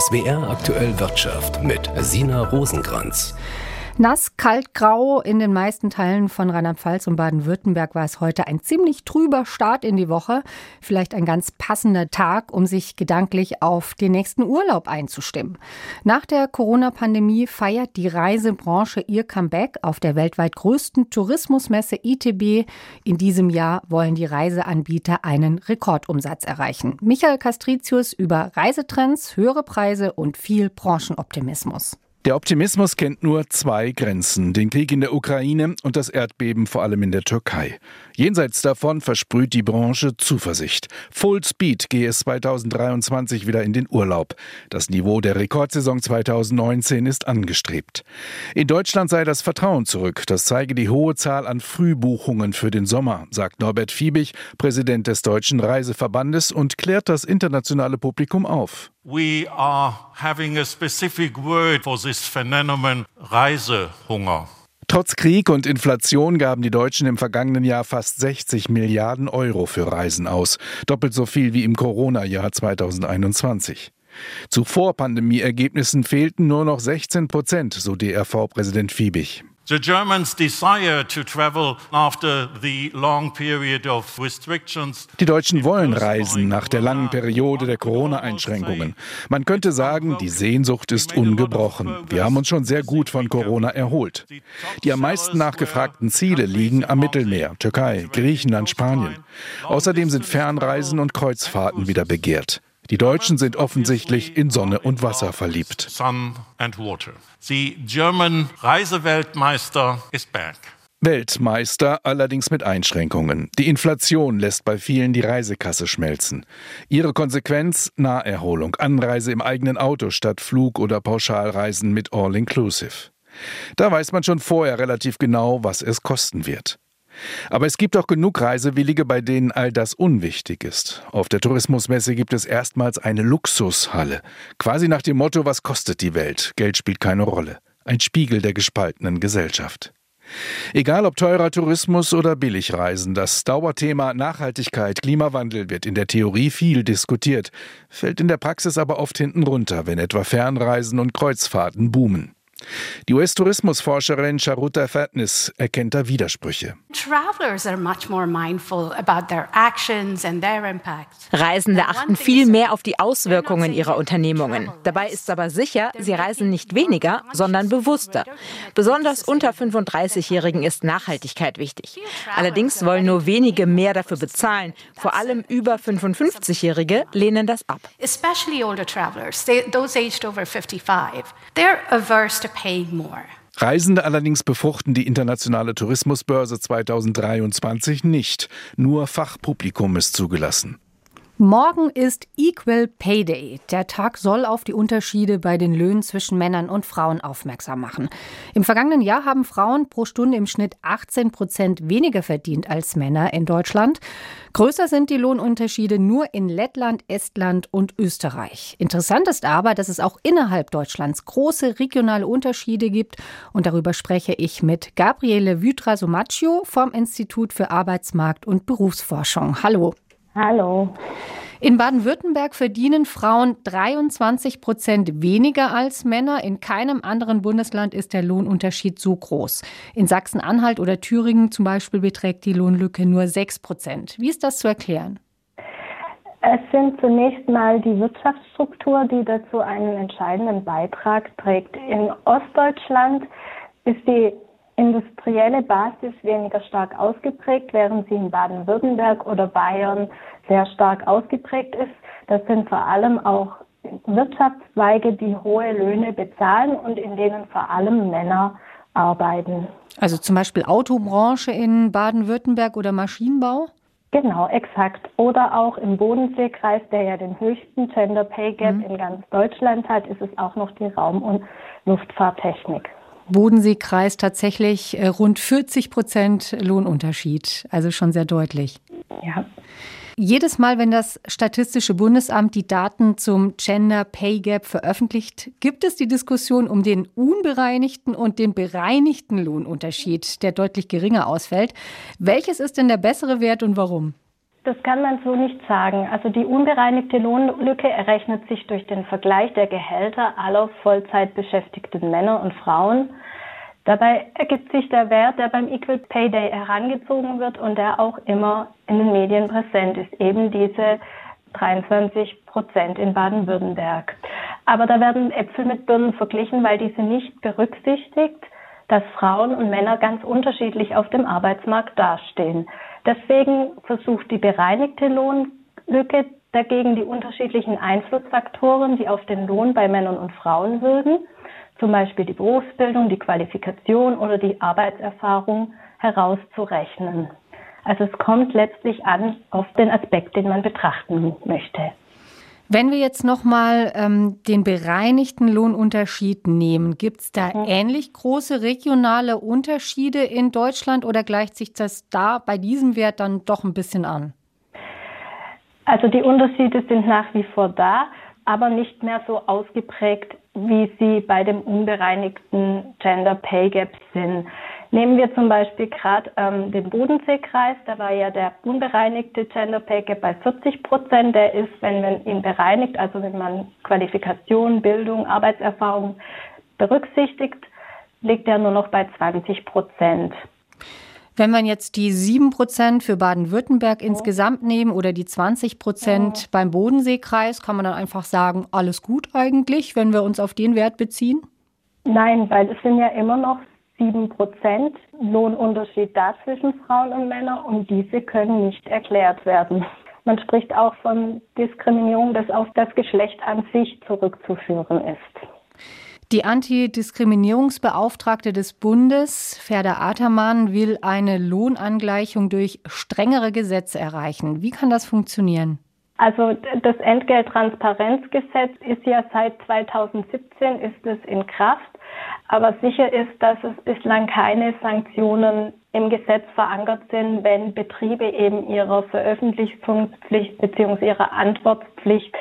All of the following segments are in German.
SWR aktuell Wirtschaft mit Sina Rosenkranz. Nass, kalt, grau. In den meisten Teilen von Rheinland-Pfalz und Baden-Württemberg war es heute ein ziemlich trüber Start in die Woche. Vielleicht ein ganz passender Tag, um sich gedanklich auf den nächsten Urlaub einzustimmen. Nach der Corona-Pandemie feiert die Reisebranche ihr Comeback auf der weltweit größten Tourismusmesse ITB. In diesem Jahr wollen die Reiseanbieter einen Rekordumsatz erreichen. Michael Castricius über Reisetrends, höhere Preise und viel Branchenoptimismus. Der Optimismus kennt nur zwei Grenzen, den Krieg in der Ukraine und das Erdbeben vor allem in der Türkei. Jenseits davon versprüht die Branche Zuversicht. Full Speed gehe es 2023 wieder in den Urlaub. Das Niveau der Rekordsaison 2019 ist angestrebt. In Deutschland sei das Vertrauen zurück. Das zeige die hohe Zahl an Frühbuchungen für den Sommer, sagt Norbert Fiebig, Präsident des Deutschen Reiseverbandes und klärt das internationale Publikum auf. We are having a specific word for this phenomenon, Reisehunger. Trotz Krieg und Inflation gaben die Deutschen im vergangenen Jahr fast 60 Milliarden Euro für Reisen aus, doppelt so viel wie im Corona-Jahr 2021. Zu Vorpandemieergebnissen fehlten nur noch 16 Prozent, so DRV-Präsident Fiebig. The Germans desire to travel after the long period of restrictions. Die Deutschen wollen reisen nach der langen Periode der Corona-Einschränkungen. Man könnte sagen, die Sehnsucht ist ungebrochen. Wir haben uns schon sehr gut von Corona erholt. Die am meisten nachgefragten Ziele liegen am Mittelmeer, Türkei, Griechenland, Spanien. Außerdem sind Fernreisen und Kreuzfahrten wieder begehrt. Die Deutschen sind offensichtlich in Sonne und Wasser verliebt. The German Reiseweltmeister is back. Weltmeister allerdings mit Einschränkungen. Die Inflation lässt bei vielen die Reisekasse schmelzen. Ihre Konsequenz Naherholung, Anreise im eigenen Auto statt Flug- oder Pauschalreisen mit All-Inclusive. Da weiß man schon vorher relativ genau, was es kosten wird. Aber es gibt auch genug Reisewillige, bei denen all das unwichtig ist. Auf der Tourismusmesse gibt es erstmals eine Luxushalle. Quasi nach dem Motto, was kostet die Welt? Geld spielt keine Rolle. Ein Spiegel der gespaltenen Gesellschaft. Egal ob teurer Tourismus oder Billigreisen, das Dauerthema Nachhaltigkeit, Klimawandel wird in der Theorie viel diskutiert, fällt in der Praxis aber oft hinten runter, wenn etwa Fernreisen und Kreuzfahrten boomen. Die US-Tourismusforscherin Charuta Fatnis erkennt da Widersprüche. Reisende achten viel mehr auf die Auswirkungen ihrer Unternehmungen. Dabei ist aber sicher, sie reisen nicht weniger, sondern bewusster. Besonders unter 35-Jährigen ist Nachhaltigkeit wichtig. Allerdings wollen nur wenige mehr dafür bezahlen. Vor allem über 55-Jährige lehnen das ab. Especially older travelers, those aged over 55. They're averse to Reisende allerdings befruchten die internationale Tourismusbörse 2023 nicht. Nur Fachpublikum ist zugelassen. Morgen ist Equal Pay Day. Der Tag soll auf die Unterschiede bei den Löhnen zwischen Männern und Frauen aufmerksam machen. Im vergangenen Jahr haben Frauen pro Stunde im Schnitt 18 Prozent weniger verdient als Männer in Deutschland. Größer sind die Lohnunterschiede nur in Lettland, Estland und Österreich. Interessant ist aber, dass es auch innerhalb Deutschlands große regionale Unterschiede gibt. Und darüber spreche ich mit Gabriele Vydra-Somaccio vom Institut für Arbeitsmarkt und Berufsforschung. Hallo. Hallo. In Baden-Württemberg verdienen Frauen 23 Prozent weniger als Männer. In keinem anderen Bundesland ist der Lohnunterschied so groß. In Sachsen-Anhalt oder Thüringen zum Beispiel beträgt die Lohnlücke nur 6 Prozent. Wie ist das zu erklären? Es sind zunächst mal die Wirtschaftsstruktur, die dazu einen entscheidenden Beitrag trägt. In Ostdeutschland ist die industrielle Basis weniger stark ausgeprägt, während sie in Baden-Württemberg oder Bayern sehr stark ausgeprägt ist. Das sind vor allem auch Wirtschaftszweige, die hohe Löhne bezahlen und in denen vor allem Männer arbeiten. Also zum Beispiel Autobranche in Baden-Württemberg oder Maschinenbau? Genau, exakt. Oder auch im Bodenseekreis, der ja den höchsten Gender Pay Gap mhm. in ganz Deutschland hat, ist es auch noch die Raum- und Luftfahrttechnik. Bodenseekreis tatsächlich äh, rund 40 Prozent Lohnunterschied, also schon sehr deutlich. Ja. Jedes Mal, wenn das Statistische Bundesamt die Daten zum Gender Pay Gap veröffentlicht, gibt es die Diskussion um den unbereinigten und den bereinigten Lohnunterschied, der deutlich geringer ausfällt. Welches ist denn der bessere Wert und warum? Das kann man so nicht sagen. Also die unbereinigte Lohnlücke errechnet sich durch den Vergleich der Gehälter aller Vollzeitbeschäftigten Männer und Frauen. Dabei ergibt sich der Wert, der beim Equal Pay Day herangezogen wird und der auch immer in den Medien präsent ist, eben diese 23 Prozent in Baden-Württemberg. Aber da werden Äpfel mit Birnen verglichen, weil diese nicht berücksichtigt, dass Frauen und Männer ganz unterschiedlich auf dem Arbeitsmarkt dastehen. Deswegen versucht die bereinigte Lohnlücke dagegen die unterschiedlichen Einflussfaktoren, die auf den Lohn bei Männern und Frauen wirken, zum Beispiel die Berufsbildung, die Qualifikation oder die Arbeitserfahrung herauszurechnen. Also es kommt letztlich an auf den Aspekt, den man betrachten möchte. Wenn wir jetzt nochmal ähm, den bereinigten Lohnunterschied nehmen, gibt es da mhm. ähnlich große regionale Unterschiede in Deutschland oder gleicht sich das da bei diesem Wert dann doch ein bisschen an? Also die Unterschiede sind nach wie vor da, aber nicht mehr so ausgeprägt, wie sie bei dem unbereinigten Gender Pay Gap sind. Nehmen wir zum Beispiel gerade ähm, den Bodenseekreis, da war ja der unbereinigte Gender Pay Gap bei 40 Prozent. Der ist, wenn man ihn bereinigt, also wenn man Qualifikation, Bildung, Arbeitserfahrung berücksichtigt, liegt er nur noch bei 20 Prozent. Wenn man jetzt die 7 Prozent für Baden-Württemberg insgesamt nehmen oder die 20 Prozent ja. beim Bodenseekreis, kann man dann einfach sagen, alles gut eigentlich, wenn wir uns auf den Wert beziehen? Nein, weil es sind ja immer noch 7 Prozent Lohnunterschied da zwischen Frauen und Männern und diese können nicht erklärt werden. Man spricht auch von Diskriminierung, das auf das Geschlecht an sich zurückzuführen ist. Die Antidiskriminierungsbeauftragte des Bundes, Ferda Atermann, will eine Lohnangleichung durch strengere Gesetze erreichen. Wie kann das funktionieren? Also das Entgelttransparenzgesetz ist ja seit 2017 ist es in Kraft. Aber sicher ist, dass es bislang keine Sanktionen im Gesetz verankert sind, wenn Betriebe eben ihrer Veröffentlichungspflicht bzw. ihrer Antwortpflicht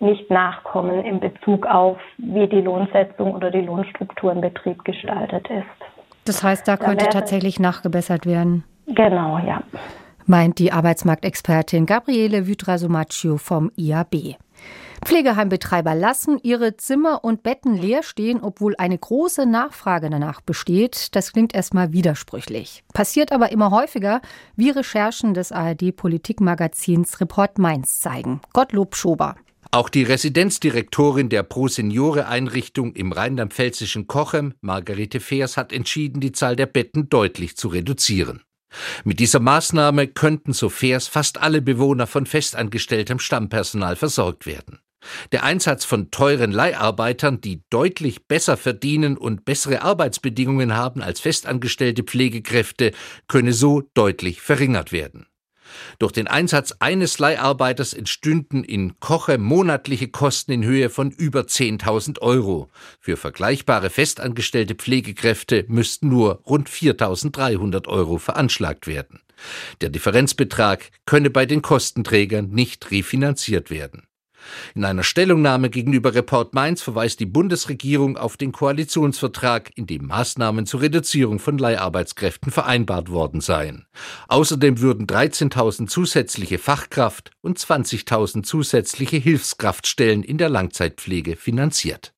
nicht nachkommen in Bezug auf, wie die Lohnsetzung oder die Lohnstruktur im Betrieb gestaltet ist. Das heißt, da könnte da tatsächlich nachgebessert werden. Genau, ja. Meint die Arbeitsmarktexpertin Gabriele Vydra-Somaccio vom IAB. Pflegeheimbetreiber lassen ihre Zimmer und Betten leer stehen, obwohl eine große Nachfrage danach besteht. Das klingt erstmal widersprüchlich. Passiert aber immer häufiger, wie Recherchen des ARD-Politikmagazins Report Mainz zeigen. Gottlob Schober. Auch die Residenzdirektorin der Pro-Seniore-Einrichtung im rheinland-pfälzischen Kochem, Margarete Feers, hat entschieden, die Zahl der Betten deutlich zu reduzieren. Mit dieser Maßnahme könnten, so Feers, fast alle Bewohner von festangestelltem Stammpersonal versorgt werden. Der Einsatz von teuren Leiharbeitern, die deutlich besser verdienen und bessere Arbeitsbedingungen haben als festangestellte Pflegekräfte, könne so deutlich verringert werden. Durch den Einsatz eines Leiharbeiters entstünden in Koche monatliche Kosten in Höhe von über 10.000 Euro. Für vergleichbare festangestellte Pflegekräfte müssten nur rund 4.300 Euro veranschlagt werden. Der Differenzbetrag könne bei den Kostenträgern nicht refinanziert werden. In einer Stellungnahme gegenüber Report Mainz verweist die Bundesregierung auf den Koalitionsvertrag, in dem Maßnahmen zur Reduzierung von Leiharbeitskräften vereinbart worden seien. Außerdem würden 13.000 zusätzliche Fachkraft und 20.000 zusätzliche Hilfskraftstellen in der Langzeitpflege finanziert.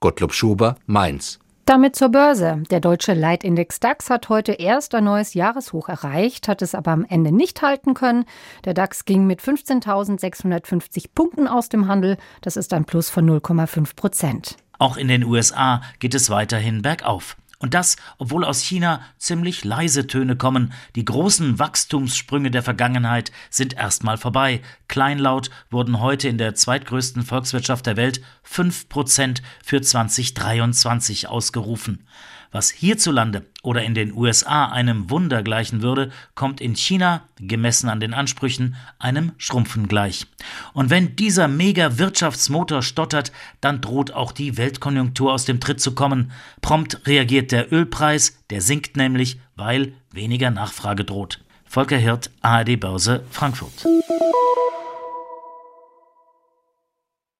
Gottlob Schuber, Mainz. Damit zur Börse. Der deutsche Leitindex DAX hat heute erst ein neues Jahreshoch erreicht, hat es aber am Ende nicht halten können. Der DAX ging mit 15.650 Punkten aus dem Handel. Das ist ein Plus von 0,5 Prozent. Auch in den USA geht es weiterhin bergauf. Und das, obwohl aus China ziemlich leise Töne kommen. Die großen Wachstumssprünge der Vergangenheit sind erstmal vorbei. Kleinlaut wurden heute in der zweitgrößten Volkswirtschaft der Welt 5% für 2023 ausgerufen. Was hierzulande oder in den USA einem Wunder gleichen würde, kommt in China, gemessen an den Ansprüchen, einem Schrumpfen gleich. Und wenn dieser Mega-Wirtschaftsmotor stottert, dann droht auch die Weltkonjunktur aus dem Tritt zu kommen. Prompt reagiert der Ölpreis, der sinkt nämlich, weil weniger Nachfrage droht. Volker Hirt, ARD Börse, Frankfurt.